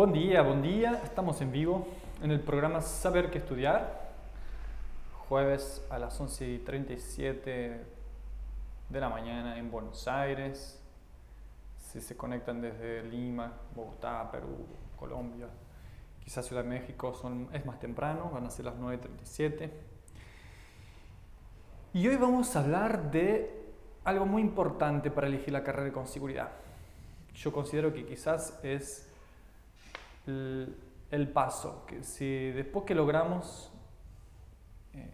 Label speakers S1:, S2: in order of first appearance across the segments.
S1: Buen día, buen día. Estamos en vivo en el programa Saber qué estudiar. Jueves a las 11 y 37 de la mañana en Buenos Aires. Si se conectan desde Lima, Bogotá, Perú, Colombia, quizás Ciudad de México, son, es más temprano, van a ser las 9.37. Y hoy vamos a hablar de algo muy importante para elegir la carrera con seguridad. Yo considero que quizás es el, paso, que si después que logramos eh,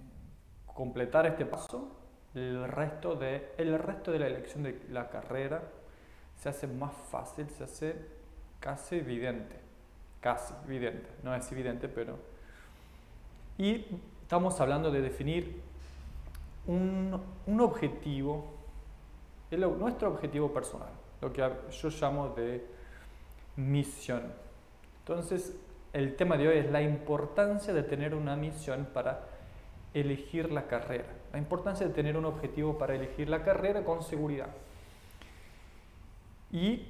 S1: completar este paso, el resto, de, el resto de la elección de la carrera se hace más fácil, se hace casi evidente, casi evidente, no es evidente, pero... Y estamos hablando de definir un, un objetivo, nuestro objetivo personal, lo que yo llamo de misión. Entonces, el tema de hoy es la importancia de tener una misión para elegir la carrera, la importancia de tener un objetivo para elegir la carrera con seguridad. Y,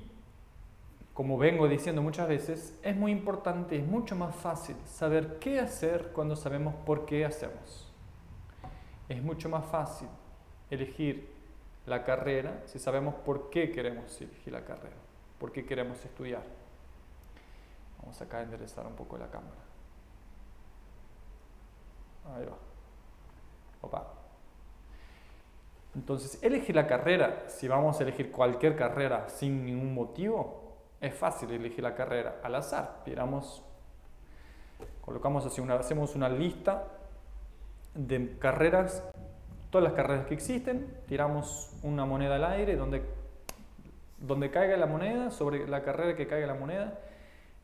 S1: como vengo diciendo muchas veces, es muy importante, es mucho más fácil saber qué hacer cuando sabemos por qué hacemos. Es mucho más fácil elegir la carrera si sabemos por qué queremos elegir la carrera, por qué queremos estudiar. Vamos acá a enderezar un poco la cámara. Ahí va. Opa. Entonces, elegir la carrera, si vamos a elegir cualquier carrera sin ningún motivo, es fácil elegir la carrera al azar. Tiramos, colocamos así una, hacemos una lista de carreras, todas las carreras que existen, tiramos una moneda al aire donde, donde caiga la moneda, sobre la carrera que caiga la moneda,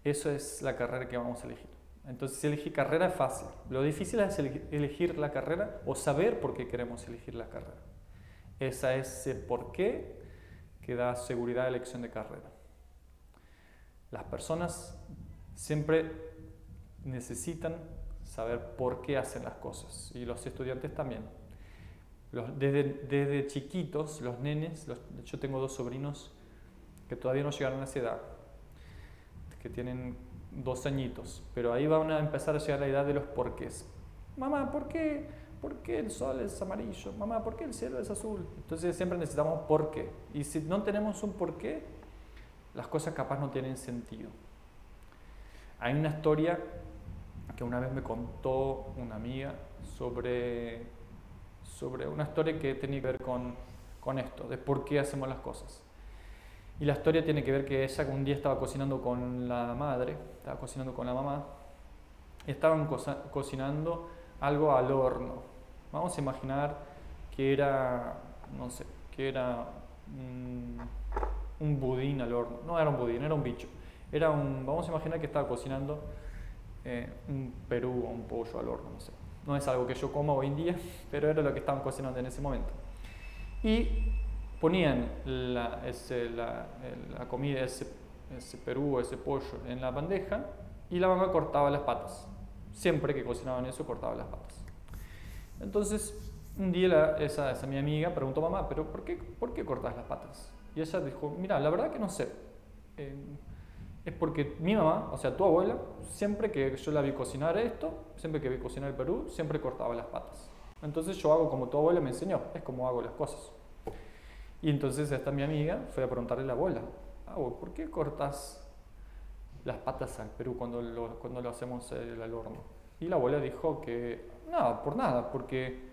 S1: eso es la carrera que vamos a elegir. Entonces, elegir carrera es fácil. Lo difícil es elegir la carrera o saber por qué queremos elegir la carrera. Esa es el por qué que da seguridad de elección de carrera. Las personas siempre necesitan saber por qué hacen las cosas y los estudiantes también. desde, desde, chiquitos, los nenes, yo tengo dos sobrinos que todavía no llegaron a esa edad, que tienen dos añitos, pero ahí van a empezar a llegar la edad de los porqués. Mamá, ¿por qué, ¿por qué el sol es amarillo? Mamá, ¿por qué el cielo es azul? Entonces siempre necesitamos por qué. Y si no tenemos un por qué, las cosas capaz no tienen sentido. Hay una historia que una vez me contó una amiga sobre, sobre una historia que tenía que ver con, con esto, de por qué hacemos las cosas. Y la historia tiene que ver que ella un día estaba cocinando con la madre, estaba cocinando con la mamá, estaban cocinando algo al horno. Vamos a imaginar que era, no sé, que era un, budín al horno. No era un budín, era un bicho. Era un, vamos a imaginar que estaba cocinando eh, un perú o un pollo al horno, no sé. No es algo que yo como hoy en día, pero era lo que estaban cocinando en ese momento. Y ponían la, ese, la, la comida, ese, ese perú, ese pollo en la bandeja y la mamá cortaba las patas. Siempre que cocinaban eso, cortaba las patas. Entonces, un día esa, esa mi amiga preguntó mamá, ¿pero por qué, por qué cortas las patas? Y ella dijo, mira, la verdad que no sé. Eh, es porque mi mamá, o sea, tu abuela, siempre que yo la vi cocinar esto, siempre que vi cocinar el Perú, siempre cortaba las patas. Entonces yo hago como tu abuela me enseñó, es como hago las cosas. Y entonces esta mi amiga fue a preguntarle a la abuela, ah, ¿por qué cortas las patas al Perú cuando lo, cuando lo hacemos al horno? Y la abuela dijo que, nada, por nada, porque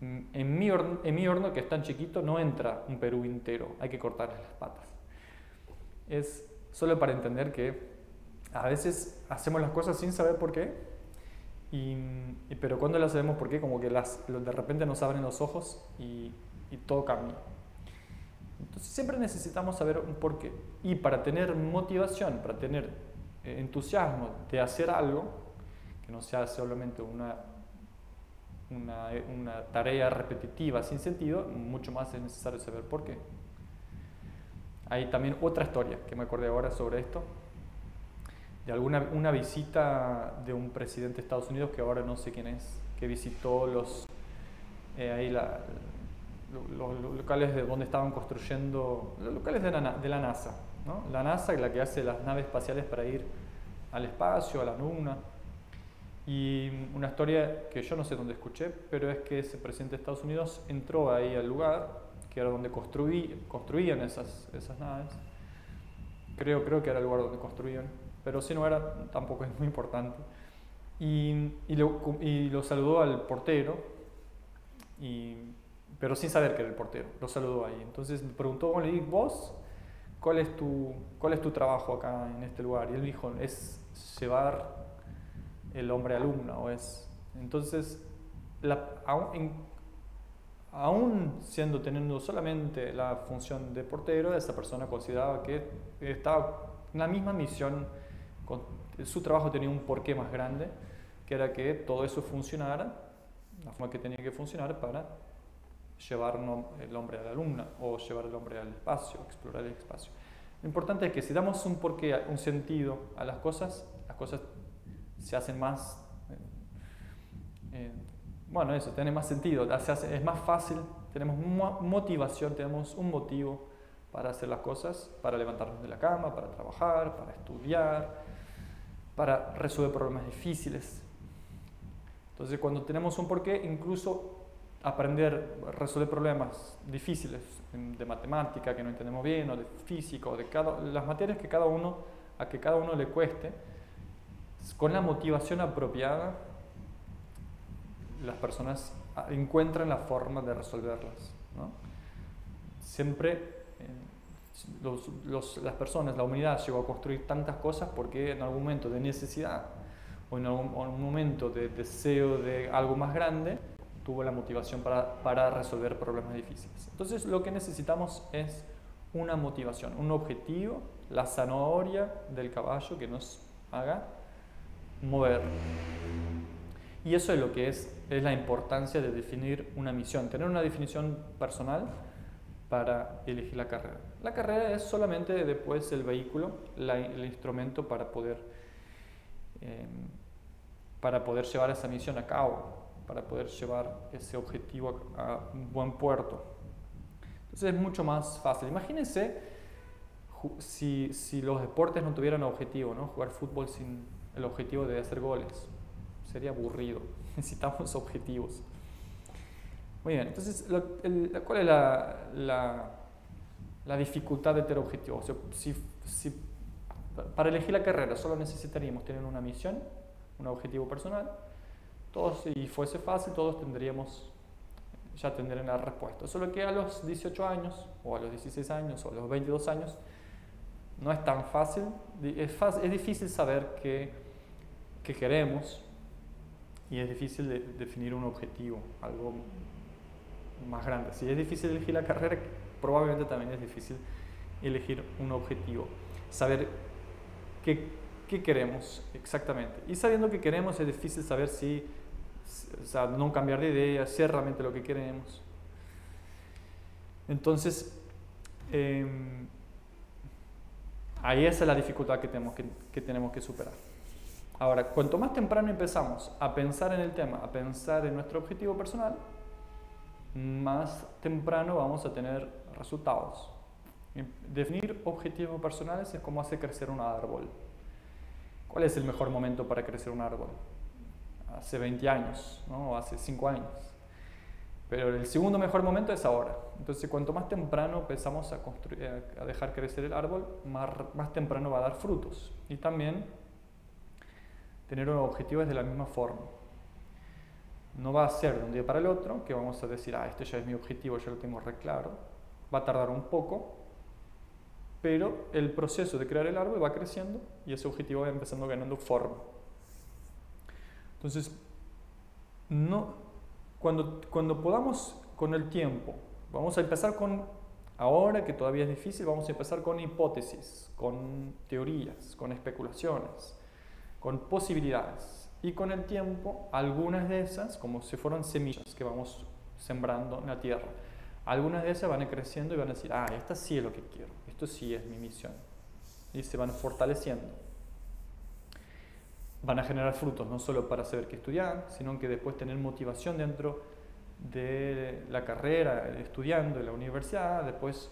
S1: en mi, horno, en mi horno que es tan chiquito no entra un Perú entero, hay que cortarle las patas. Es solo para entender que a veces hacemos las cosas sin saber por qué, y, pero cuando las sabemos por qué, como que las, de repente nos abren los ojos y, y todo cambia. Entonces siempre necesitamos saber un porqué. Y para tener motivación, para tener eh, entusiasmo de hacer algo, que no sea solamente una, una, tarea repetitiva sin sentido, mucho más es necesario saber por qué. Hay también otra historia que me acordé ahora sobre esto, de alguna una visita de un presidente de Estados Unidos, que ahora no sé quién es, que visitó los, eh, ahí la, los, locales de donde estaban construyendo, los locales de la, de la NASA. ¿no? La NASA es la que hace las naves espaciales para ir al espacio, a la luna. Y una historia que yo no sé dónde escuché, pero es que ese presidente de Estados Unidos entró ahí al lugar, que era donde construí, construían esas, esas naves. Creo, creo que era el lugar donde construían, pero si no era, tampoco es muy importante. Y, y, lo, y lo saludó al portero, y, pero sin saber que era el portero, lo saludó ahí. Entonces me preguntó, bueno, ¿y vos? ¿Cuál es, tu, ¿Cuál es tu trabajo acá en este lugar? Y él dijo, es llevar el hombre alumno. O es, entonces, la, aún, siendo teniendo solamente la función de portero, esa persona consideraba que estaba en la misma misión, su trabajo tenía un porqué más grande, que era que todo eso funcionara, la forma que tenía que funcionar para llevar el hombre a la luna o llevar el hombre al espacio, explorar el espacio. Lo importante es que si damos un porqué, un sentido a las cosas, las cosas se hacen más, eh, eh, bueno, eso, tiene más sentido, es más fácil, tenemos motivación, tenemos un motivo para hacer las cosas, para levantarnos de la cama, para trabajar, para estudiar, para resolver problemas difíciles. Entonces, cuando tenemos un porqué, incluso aprender resolver problemas difíciles de matemática que no entendemos bien, o de física, o de cada, las materias que cada uno, a que cada uno le cueste, con la motivación apropiada, las personas encuentran la forma de resolverlas. Siempre eh, las personas, la humanidad llegó a construir tantas cosas porque en algún momento de necesidad o en algún, momento de deseo de algo más grande, tuvo la motivación para, para resolver problemas difíciles. Entonces lo que necesitamos es una motivación, un objetivo, la zanahoria del caballo que nos haga mover. Y eso es lo que es, es la importancia de definir una misión, tener una definición personal para elegir la carrera. La carrera es solamente después el vehículo, el instrumento para poder, em, para poder llevar esa misión a cabo, para poder llevar ese objetivo a, un buen puerto. Entonces es mucho más fácil. Imagínense si, si los deportes no tuvieran objetivo, ¿no? jugar fútbol sin el objetivo de hacer goles. Sería aburrido. Necesitamos objetivos. Muy bien, entonces, ¿cuál es la, la, dificultad de tener objetivos? si, si, para elegir la carrera solo necesitaríamos tener una misión, un objetivo personal, todos, si fuese fácil, todos tendríamos, ya tendrían la respuesta. Solo que a los 18 años, o a los 16 años, o a los 22 años, no es tan fácil, es, fácil, es difícil saber qué que queremos y es difícil de definir un objetivo, algo más grande. Si es difícil elegir la carrera, probablemente también es difícil elegir un objetivo. Saber qué, qué queremos exactamente. Y sabiendo qué queremos es difícil saber si, o sea, no cambiar de idea, si es realmente lo que queremos. Entonces, eh, ahí esa es la dificultad que tenemos que, que tenemos que superar. Ahora, cuanto más temprano empezamos a pensar en el tema, a pensar en nuestro objetivo personal, más temprano vamos a tener resultados. Definir objetivos personales es como hacer crecer un árbol. ¿Cuál es el mejor momento para crecer un árbol? Hace 20 años, ¿no? o hace 5 años. Pero el segundo mejor momento es ahora. Entonces, cuanto más temprano empezamos a, construir, a dejar crecer el árbol, más, más temprano va a dar frutos. Y también tener un objetivo es de la misma forma. No va a ser de un día para el otro que vamos a decir, ah, este ya es mi objetivo, ya lo tengo re claro. Va a tardar un poco, pero el proceso de crear el árbol va creciendo y ese objetivo va empezando ganando forma. Entonces, no, cuando, cuando podamos con el tiempo, vamos a empezar con, ahora que todavía es difícil, vamos a empezar con hipótesis, con teorías, con especulaciones con posibilidades. Y con el tiempo, algunas de esas, como si fueran semillas que vamos sembrando en la tierra, algunas de esas van creciendo y van a decir, ah, esta sí es lo que quiero, esto sí es mi misión. Y se van fortaleciendo. Van a generar frutos, no solo para saber qué estudiar, sino que después tener motivación dentro de la carrera, estudiando en la universidad, después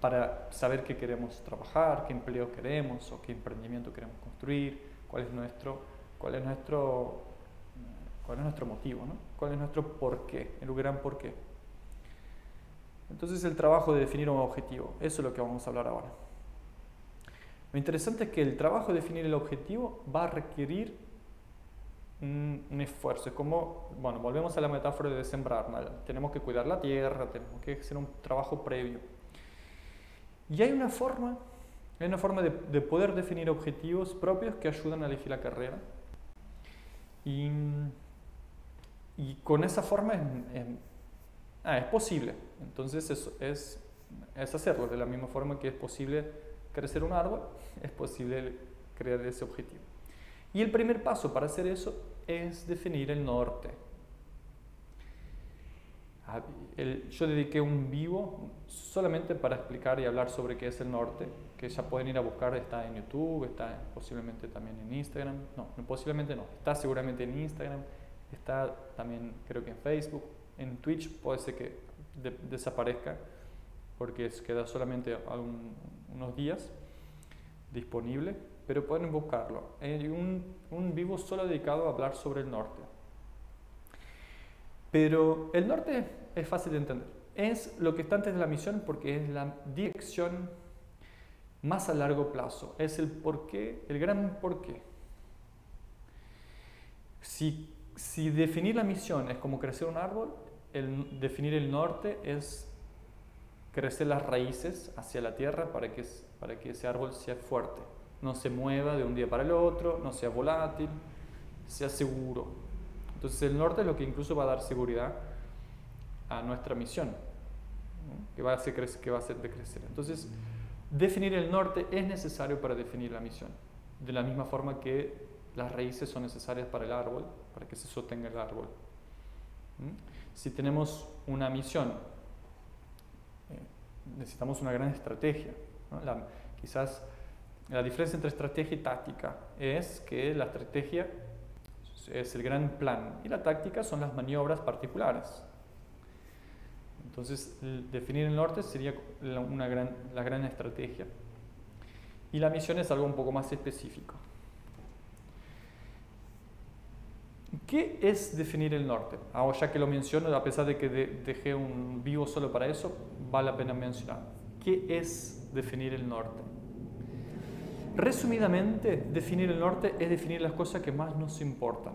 S1: para saber qué queremos trabajar, qué empleo queremos o qué emprendimiento queremos construir, cuál es nuestro, cuál es nuestro, cuál es nuestro motivo, ¿no? cuál es nuestro porqué, el gran porqué. Entonces el trabajo de definir un objetivo, eso es lo que vamos a hablar ahora. Lo interesante es que el trabajo de definir el objetivo va a requerir un, esfuerzo. Es como, bueno, volvemos a la metáfora de sembrar. Tenemos que cuidar la tierra, tenemos que hacer un trabajo previo. Y hay una forma, una forma de, poder definir objetivos propios que ayudan a elegir la carrera. Y, con esa forma es, ah, es posible. Entonces es, es, es hacerlo de la misma forma que es posible crecer un árbol, es posible crear ese objetivo. Y el primer paso para hacer eso es definir el norte. Ah, yo dediqué un vivo solamente para explicar y hablar sobre qué es el norte, que ya pueden ir a buscar, está en YouTube, está posiblemente también en Instagram, no, posiblemente no, está seguramente en Instagram, está también creo que en Facebook, en Twitch puede ser que desaparezca porque queda solamente unos días disponible, pero pueden buscarlo. Hay un, un vivo solo dedicado a hablar sobre el norte. Pero el norte es fácil de entender. Es lo que está antes de la misión porque es la dirección más a largo plazo. Es el porqué, el gran porqué. Si, si definir la misión es como crecer un árbol, definir el norte es crecer las raíces hacia la tierra para que, para que ese árbol sea fuerte, no se mueva de un día para el otro, no sea volátil, sea seguro. Entonces el norte es lo que incluso va a dar seguridad a nuestra misión, que, va a hacer, que va a hacer de crecer. Entonces, definir el norte es necesario para definir la misión, de la misma forma que las raíces son necesarias para el árbol, para que se sostenga el árbol. Si tenemos una misión necesitamos una gran estrategia. quizás la diferencia entre estrategia y táctica es que la estrategia es el gran plan y la táctica son las maniobras particulares. Entonces, definir el norte sería una gran, la gran estrategia. Y la misión es algo un poco más específico. ¿Qué es definir el norte? Ahora ya que lo menciono, a pesar de que dejé un vivo solo para eso, vale la pena mencionar. ¿Qué es definir el norte? Resumidamente, definir el norte es definir las cosas que más nos importan.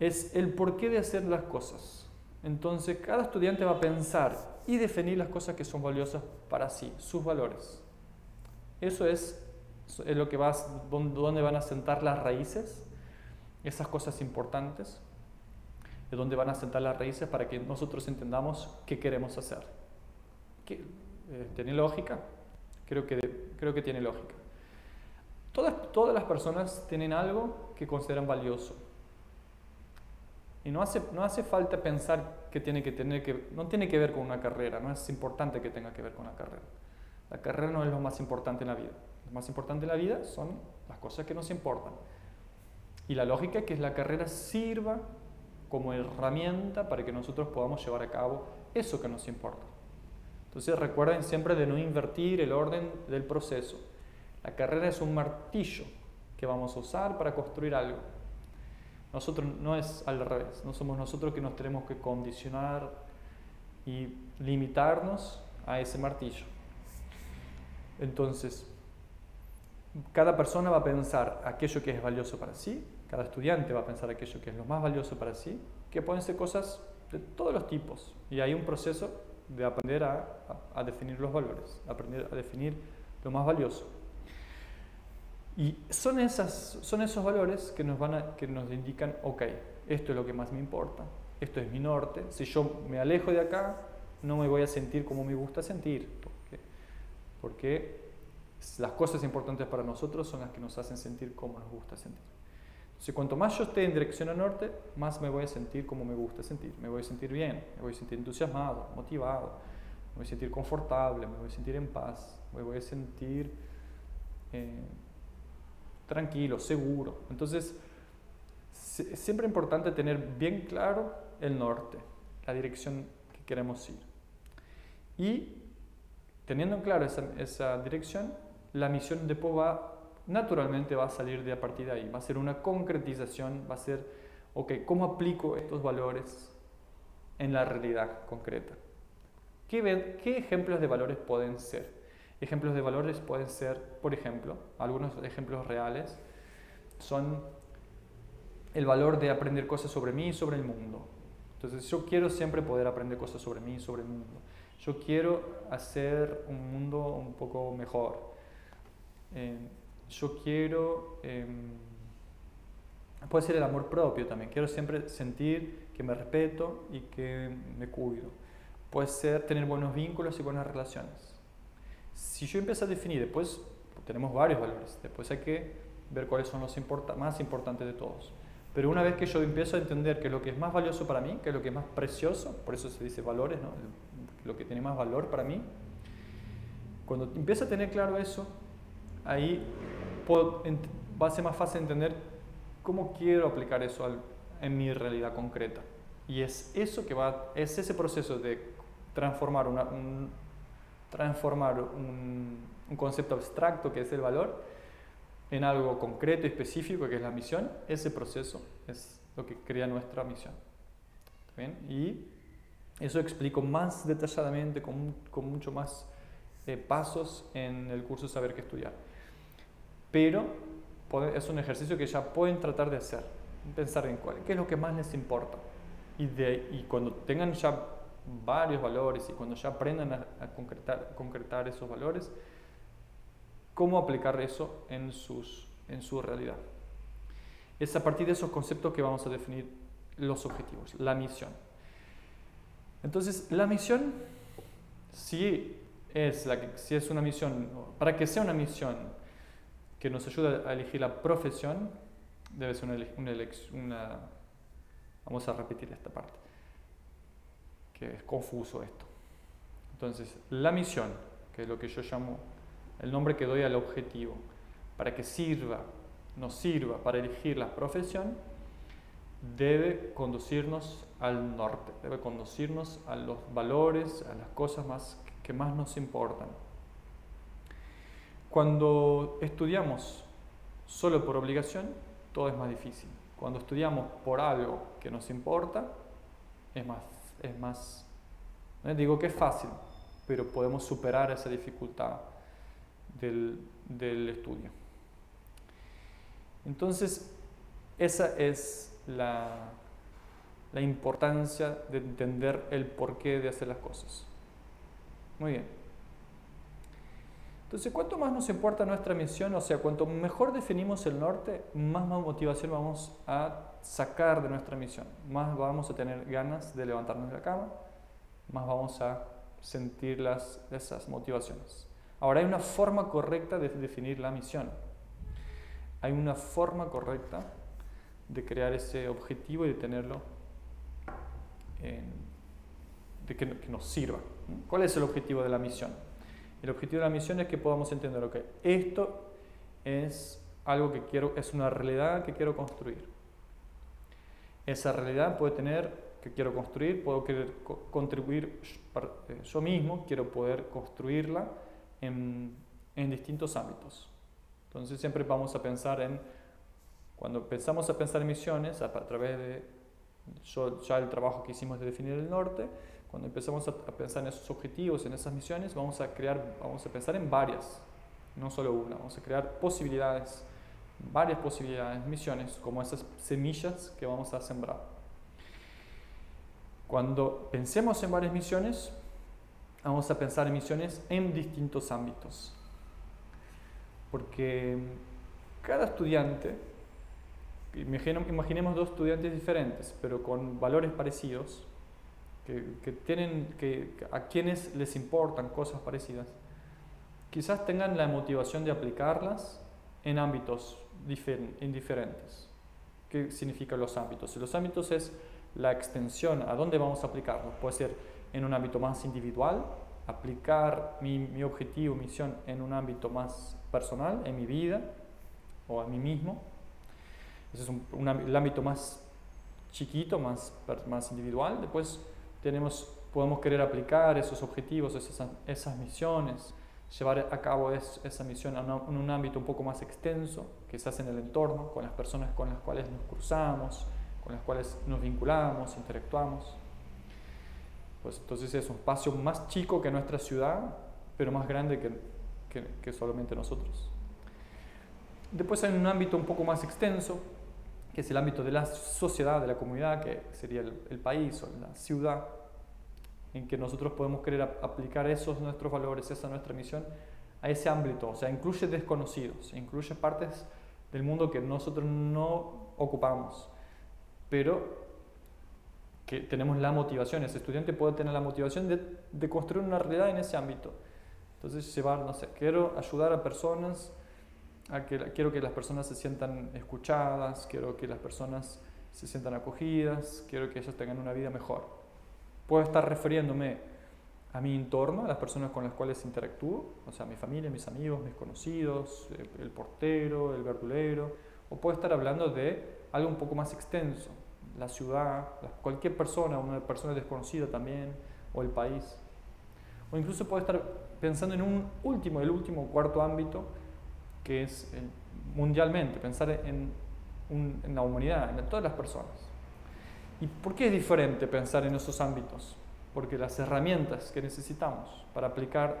S1: Es el porqué de hacer las cosas. Entonces, cada estudiante va a pensar y definir las cosas que son valiosas para sí, sus valores. Eso es, lo que donde van a sentar las raíces esas cosas importantes, de donde van a sentar las raíces para que nosotros entendamos qué queremos hacer. Eh, ¿Tiene lógica? Creo que, creo que tiene lógica. Todas, todas las personas tienen algo que consideran valioso. Y no hace, no hace falta pensar que tiene que tener que, no tiene que ver con una carrera, no es importante que tenga que ver con la carrera. La carrera no es lo más importante en la vida. Lo más importante en la vida son las cosas que nos importan. Y la lógica es que la carrera sirva como herramienta para que nosotros podamos llevar a cabo eso que nos importa. Entonces recuerden siempre de no invertir el orden del proceso. La carrera es un martillo que vamos a usar para construir algo. Nosotros no es al revés, no somos nosotros que nos tenemos que condicionar y limitarnos a ese martillo. Entonces, cada persona va a pensar aquello que es valioso para sí cada estudiante va a pensar aquello que es lo más valioso para sí, que pueden ser cosas de todos los tipos. Y hay un proceso de aprender a, definir los valores, aprender a definir lo más valioso. Y son, esas, son esos valores que nos, van a, que nos indican, ok, esto es lo que más me importa, esto es mi norte, si yo me alejo de acá, no me voy a sentir como me gusta sentir, porque las cosas importantes para nosotros son las que nos hacen sentir como nos gusta sentir. Si cuanto más yo esté en dirección al norte, más me voy a sentir como me gusta sentir. Me voy a sentir bien, me voy a sentir entusiasmado, motivado, me voy a sentir confortable, me voy a sentir en paz, me voy a sentir eh, tranquilo, seguro. Entonces, es siempre importante tener bien claro el norte, la dirección que queremos ir. Y teniendo en claro esa, esa dirección, la misión después va, naturalmente va a salir de a partir de ahí, va a ser una concretización, va a ser, ok, ¿cómo aplico estos valores en la realidad concreta? ¿Qué, ¿Qué ejemplos de valores pueden ser? Ejemplos de valores pueden ser, por ejemplo, algunos ejemplos reales son el valor de aprender cosas sobre mí y sobre el mundo. Entonces yo quiero siempre poder aprender cosas sobre mí y sobre el mundo. Yo quiero hacer un mundo un poco mejor. Eh, yo quiero... Em, puede ser el amor propio también. Quiero siempre sentir que me respeto y que me cuido. Puede ser tener buenos vínculos y buenas relaciones. Si yo empiezo a definir, después tenemos varios valores. Después hay que ver cuáles son los más importantes de todos. Pero una vez que yo empiezo a entender que lo que es más valioso para mí, que lo que es más precioso, por eso se dice valores, ¿no? lo que tiene más valor para mí, cuando empiezo a tener claro eso, ahí va a ser más fácil entender cómo quiero aplicar eso en mi realidad concreta. Y es eso que va, es ese proceso de transformar, una, un, transformar un, un concepto abstracto que es el valor en algo concreto y específico que es la misión, ese proceso es lo que crea nuestra misión. ¿Bien? Y eso explico más detalladamente, con, con mucho más eh, pasos en el curso Saber qué estudiar. Pero es un ejercicio que ya pueden tratar de hacer, pensar en cuál, qué es lo que más les importa. Y, de, y cuando tengan ya varios valores y cuando ya aprendan a, a concretar, concretar esos valores, cómo aplicar eso en, sus, en su realidad. Es a partir de esos conceptos que vamos a definir los objetivos, la misión. Entonces, la misión, si es, la que, si es una misión, para que sea una misión que nos ayude a elegir la profesión, debe ser una, una, una Vamos a repetir esta parte, que es confuso esto. Entonces, la misión, que es lo que yo llamo el nombre que doy al objetivo, para que sirva, nos sirva para elegir la profesión, debe conducirnos al norte, debe conducirnos a los valores, a las cosas más, que más nos importan. Cuando estudiamos solo por obligación, todo es más difícil. Cuando estudiamos por algo que nos importa, es más, es más, no digo que es fácil, pero podemos superar esa dificultad del, del estudio. Entonces, esa es la, la importancia de entender el porqué de hacer las cosas. Muy bien. Entonces, cuanto más nos importa nuestra misión, o sea, cuanto mejor definimos el norte, más, más motivación vamos a sacar de nuestra misión, más vamos a tener ganas de levantarnos de la cama, más vamos a sentir las, esas motivaciones. Ahora hay una forma correcta de definir la misión. Hay una forma correcta de crear ese objetivo y de tenerlo, de que, nos sirva. ¿Cuál es el objetivo de la misión? El objetivo de la misión es que podamos entender, que esto es algo que quiero, es una realidad que quiero construir. Esa realidad puede tener que quiero construir, puedo querer contribuir eh, yo mismo, quiero poder construirla en, en distintos ámbitos. Entonces siempre vamos a pensar en, cuando pensamos a pensar en misiones, a, través de ya el trabajo que hicimos de definir el norte, cuando empezamos a, pensar en esos objetivos, en esas misiones, vamos a crear, vamos a pensar en varias, no solo una, vamos a crear posibilidades, varias posibilidades, misiones, como esas semillas que vamos a sembrar. Cuando pensemos en varias misiones, vamos a pensar en misiones en distintos ámbitos. Porque cada estudiante, imaginemos dos estudiantes diferentes, pero con valores parecidos, que, tienen, que, a quienes les importan cosas parecidas, quizás tengan la motivación de aplicarlas en ámbitos diferentes. ¿Qué significan los ámbitos? Los ámbitos es la extensión, a dónde vamos a aplicarlos. Puede ser en un ámbito más individual, aplicar mi, mi objetivo, misión en un ámbito más personal, en mi vida o a mí mismo. Ese es un, el ámbito más chiquito, más, más individual. Después tenemos podemos querer aplicar esos objetivos, esas, esas misiones, llevar a cabo esa misión en un ámbito un poco más extenso, quizás en el entorno, con las personas con las cuales nos cruzamos, con las cuales nos vinculamos, interactuamos. Pues entonces es un espacio más chico que nuestra ciudad, pero más grande que, que, que solamente nosotros. Después hay un ámbito un poco más extenso, que es el ámbito de la sociedad, de la comunidad, que sería el, el país o la ciudad, en que nosotros podemos querer aplicar esos nuestros valores, esa nuestra misión, a ese ámbito. O sea, incluye desconocidos, incluye partes del mundo que nosotros no ocupamos, pero que tenemos la motivación, ese estudiante puede tener la motivación de, de construir una realidad en ese ámbito. Entonces, llevar, no sé, quiero ayudar a personas, a que, quiero que las personas se sientan escuchadas, quiero que las personas se sientan acogidas, quiero que ellos tengan una vida mejor. Puedo estar refiriéndome a mi entorno, a las personas con las cuales interactúo, o sea, mi familia, mis amigos, mis conocidos, eh, el portero, el verdulero, o puedo estar hablando de algo un poco más extenso, la ciudad, cualquier persona, una persona desconocida también, o el país. O incluso puedo estar pensando en un último, el último cuarto ámbito, que es eh, mundialmente, pensar en, la humanidad, en todas las personas. ¿Y por qué es diferente pensar en esos ámbitos? Porque las herramientas que necesitamos para aplicar,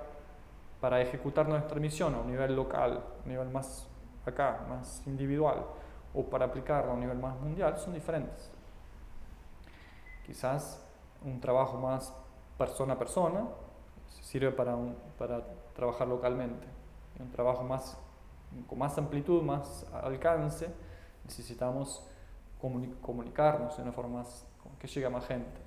S1: para ejecutar nuestra misión a un nivel local, a un nivel más acá, más individual, o para aplicarla a un nivel más mundial, son diferentes. Quizás un trabajo más persona a persona sirve para, para trabajar localmente. Un trabajo más, con más amplitud, más alcance, necesitamos comunicarnos de una forma que llegue a más gente.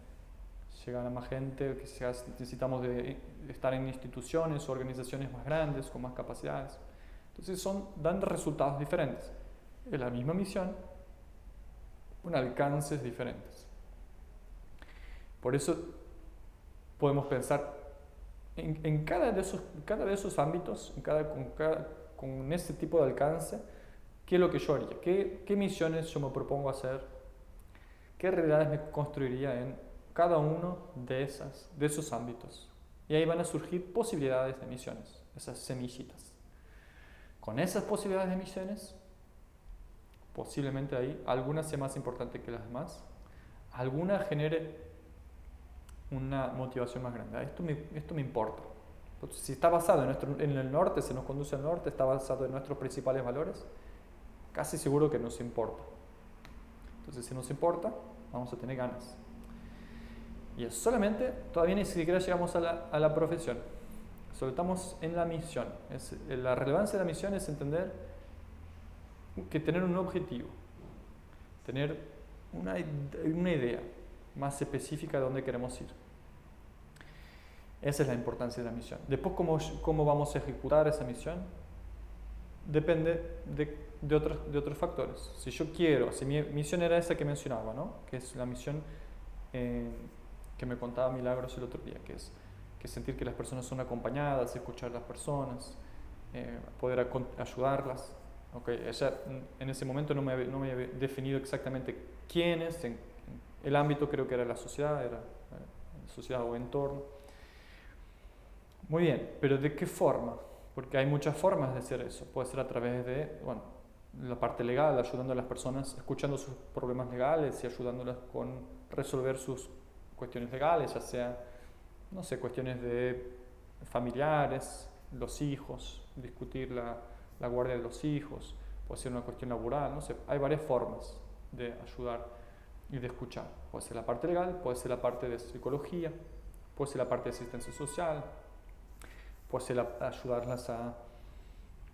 S1: Llegar a más gente, que necesitamos de estar en instituciones o organizaciones más grandes, con más capacidades. Entonces son, dan resultados diferentes. Es la misma misión, con alcances diferentes. Por eso podemos pensar en, en cada, de esos, cada de esos ámbitos, en cada, con, cada, con ese tipo de alcance, ¿Qué es lo que yo haría? ¿Qué, ¿Qué, misiones yo me propongo hacer? ¿Qué realidades me construiría en cada uno de, esos ámbitos? Y ahí van a surgir posibilidades de misiones, esas semillitas. Con esas posibilidades de misiones, posiblemente ahí alguna sea más importante que las demás, alguna genere una motivación más grande. Esto me, esto me importa. Si está basado en, el norte, se nos conduce al norte, está basado en nuestros principales valores, casi seguro que nos importa. Entonces, si nos importa, vamos a tener ganas. Y solamente, todavía ni siquiera llegamos a la, a profesión, solo estamos en la misión. Es, la relevancia de la misión es entender que tener un objetivo, tener una, una idea más específica de dónde queremos ir. Esa es la importancia de la misión. Después, ¿cómo, cómo vamos a ejecutar esa misión? Depende de de otros, de otros factores. Si yo quiero, si mi misión era esa que mencionaba, ¿no? que es la misión eh, que me contaba Milagros el otro día, que es que sentir que las personas son acompañadas, escuchar a las personas, eh, poder ayudarlas. Okay, ella, en ese momento no me, no me había definido exactamente quiénes, en, el ámbito creo que era la sociedad, era la eh, sociedad o entorno. Muy bien, pero ¿de qué forma? Porque hay muchas formas de hacer eso. Puede ser a través de, bueno, la parte legal, ayudando a las personas, escuchando sus problemas legales y ayudándolas con resolver sus cuestiones legales, ya sea, no sé, cuestiones de familiares, los hijos, discutir la, la guardia de los hijos, puede ser una cuestión laboral, no sé, hay varias formas de ayudar y de escuchar. Puede ser la parte legal, puede ser la parte de psicología, puede ser la parte de asistencia social, puede ser ayudarlas a,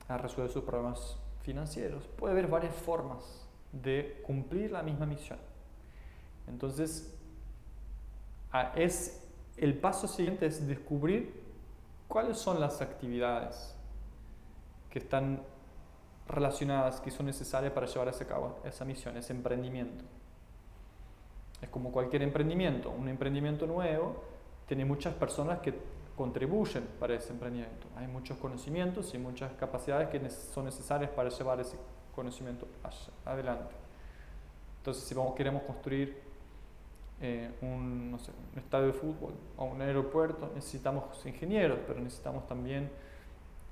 S1: a resolver sus problemas financieros, puede haber varias formas de cumplir la misma misión. Entonces, es, el paso siguiente es descubrir cuáles son las actividades que están relacionadas, que son necesarias para llevar a cabo esa misión, ese emprendimiento. Es como cualquier emprendimiento, un emprendimiento nuevo tiene muchas personas que contribuyen para ese emprendimiento. Hay muchos conocimientos y muchas capacidades que son necesarias para llevar ese conocimiento adelante. Entonces, si vamos, queremos construir eh, un, no sé, un estadio de fútbol o un aeropuerto, necesitamos ingenieros, pero necesitamos también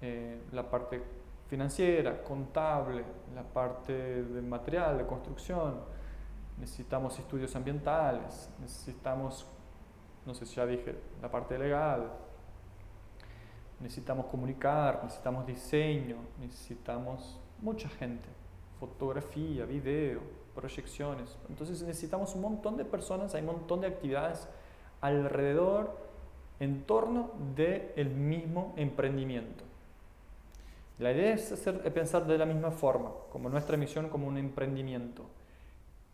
S1: eh, la parte financiera, contable, la parte de material, de construcción, necesitamos estudios ambientales, necesitamos, no sé si ya dije, la parte legal, necesitamos comunicar, necesitamos diseño, necesitamos mucha gente, fotografía, video, proyecciones. Entonces necesitamos un montón de personas, hay un montón de actividades alrededor, en torno del mismo emprendimiento. La idea es, pensar de la misma forma, como nuestra misión como un emprendimiento.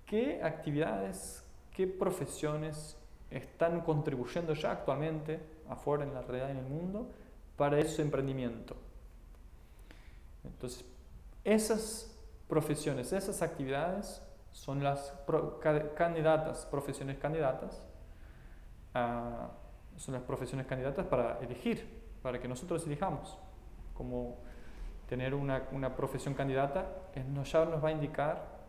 S1: ¿Qué actividades, qué profesiones están contribuyendo ya actualmente afuera en la realidad en el mundo para ese emprendimiento? Entonces, esas profesiones, esas actividades son las candidatas, profesiones candidatas, son las profesiones candidatas para elegir, para que nosotros elijamos. Como tener una, una profesión candidata nos, ya nos va a indicar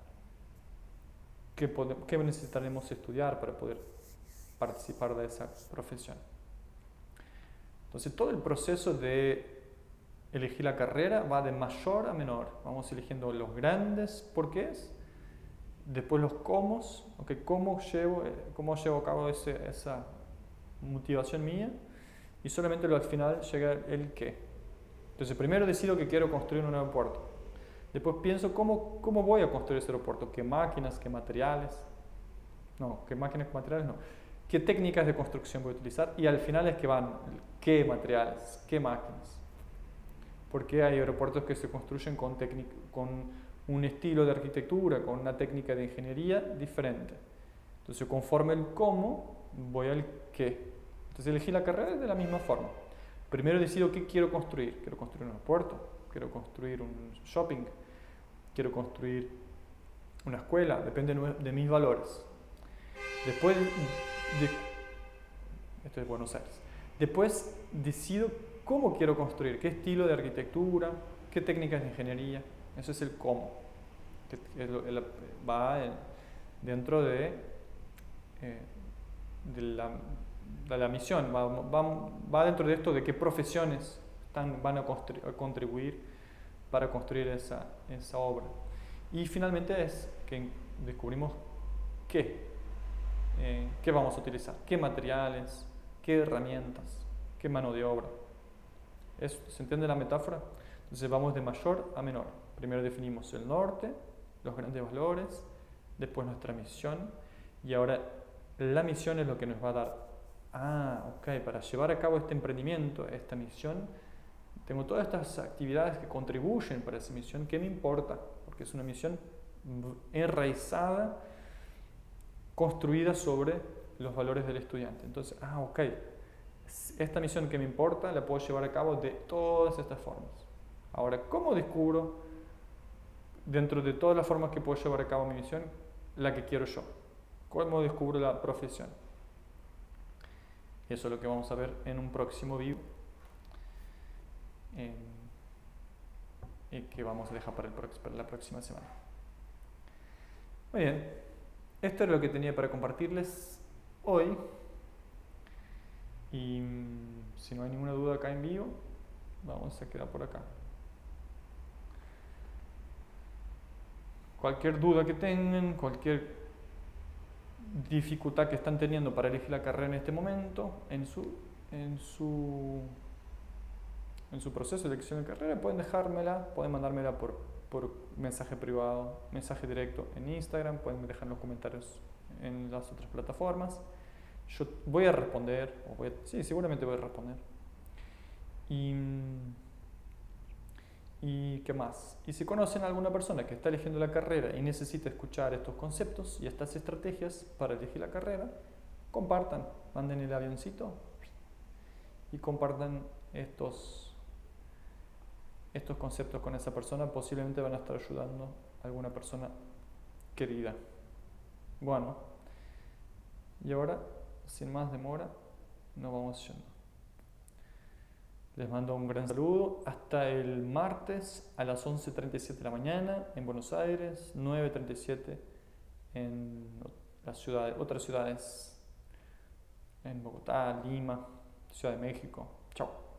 S1: qué, qué necesitaremos estudiar para poder participar de esa profesión. Entonces todo el proceso de elegir la carrera va de mayor a menor. Vamos eligiendo los grandes porqués, después los cómo, okay, cómo, llevo, cómo llevo a cabo ese, esa motivación mía y solamente al final llega el qué. Entonces primero decido que quiero construir un aeropuerto. Después pienso cómo, cómo voy a construir ese aeropuerto, qué máquinas, qué materiales. No, qué máquinas, qué materiales no. ¿Qué técnicas de construcción voy a utilizar? Y al final es que van qué materiales, qué máquinas porque hay aeropuertos que se construyen con, con un estilo de arquitectura, con una técnica de ingeniería diferente. Entonces, conforme el cómo, voy al qué. Entonces, elegí la carrera de la misma forma. Primero decido qué quiero construir. Quiero construir un aeropuerto, quiero construir un shopping, quiero construir una escuela, depende de mis valores. Después de, esto es Buenos Aires. Después decido cómo quiero construir, qué estilo de arquitectura, qué técnicas de ingeniería. Eso es el cómo. Que va dentro de, eh, de, la, misión, va, va, dentro de esto de qué profesiones están, van a, contribuir para construir esa, esa obra. Y finalmente es que descubrimos qué, eh, qué vamos a utilizar, qué materiales, qué herramientas, qué mano de obra. ¿Se entiende la metáfora? Entonces vamos de mayor a menor. Primero definimos el norte, los grandes valores, después nuestra misión y ahora la misión es lo que nos va a dar, ah, ok, para llevar a cabo este emprendimiento, esta misión, tengo todas estas actividades que contribuyen para esa misión, ¿qué me importa? Porque es una misión enraizada, construida sobre los valores del estudiante. Entonces, ah, ok, esta misión que me importa la puedo llevar a cabo de todas estas formas. Ahora, ¿cómo descubro dentro de todas las formas que puedo llevar a cabo mi misión la que quiero yo? ¿Cómo descubro la profesión? Eso es lo que vamos a ver en un próximo video y que vamos a dejar para, para la próxima semana. Muy bien, esto es lo que tenía para compartirles hoy. Y mm, si no hay ninguna duda acá en vivo, vamos a quedar por acá. Cualquier duda que tengan, cualquier dificultad que están teniendo para elegir la carrera en este momento, en su, en su, en su proceso de elección de carrera, pueden dejármela, pueden mandármela por, por mensaje privado, mensaje directo en Instagram, pueden dejar los comentarios en las otras plataformas. Yo voy a responder, voy sí, seguramente voy a responder. Y, ¿Y qué más? Y si conocen a alguna persona que está eligiendo la carrera y necesita escuchar estos conceptos y estas estrategias para elegir la carrera, compartan, manden el avioncito y compartan estos, estos conceptos con esa persona. Posiblemente van a estar ayudando a alguna persona querida. Bueno, y ahora sin más demora, nos vamos yendo. Les mando un gran saludo. Hasta el martes a las 11.37 de la mañana en Buenos Aires, 9.37 en las ciudades, otras ciudades en Bogotá, Lima, Ciudad de México. Chao.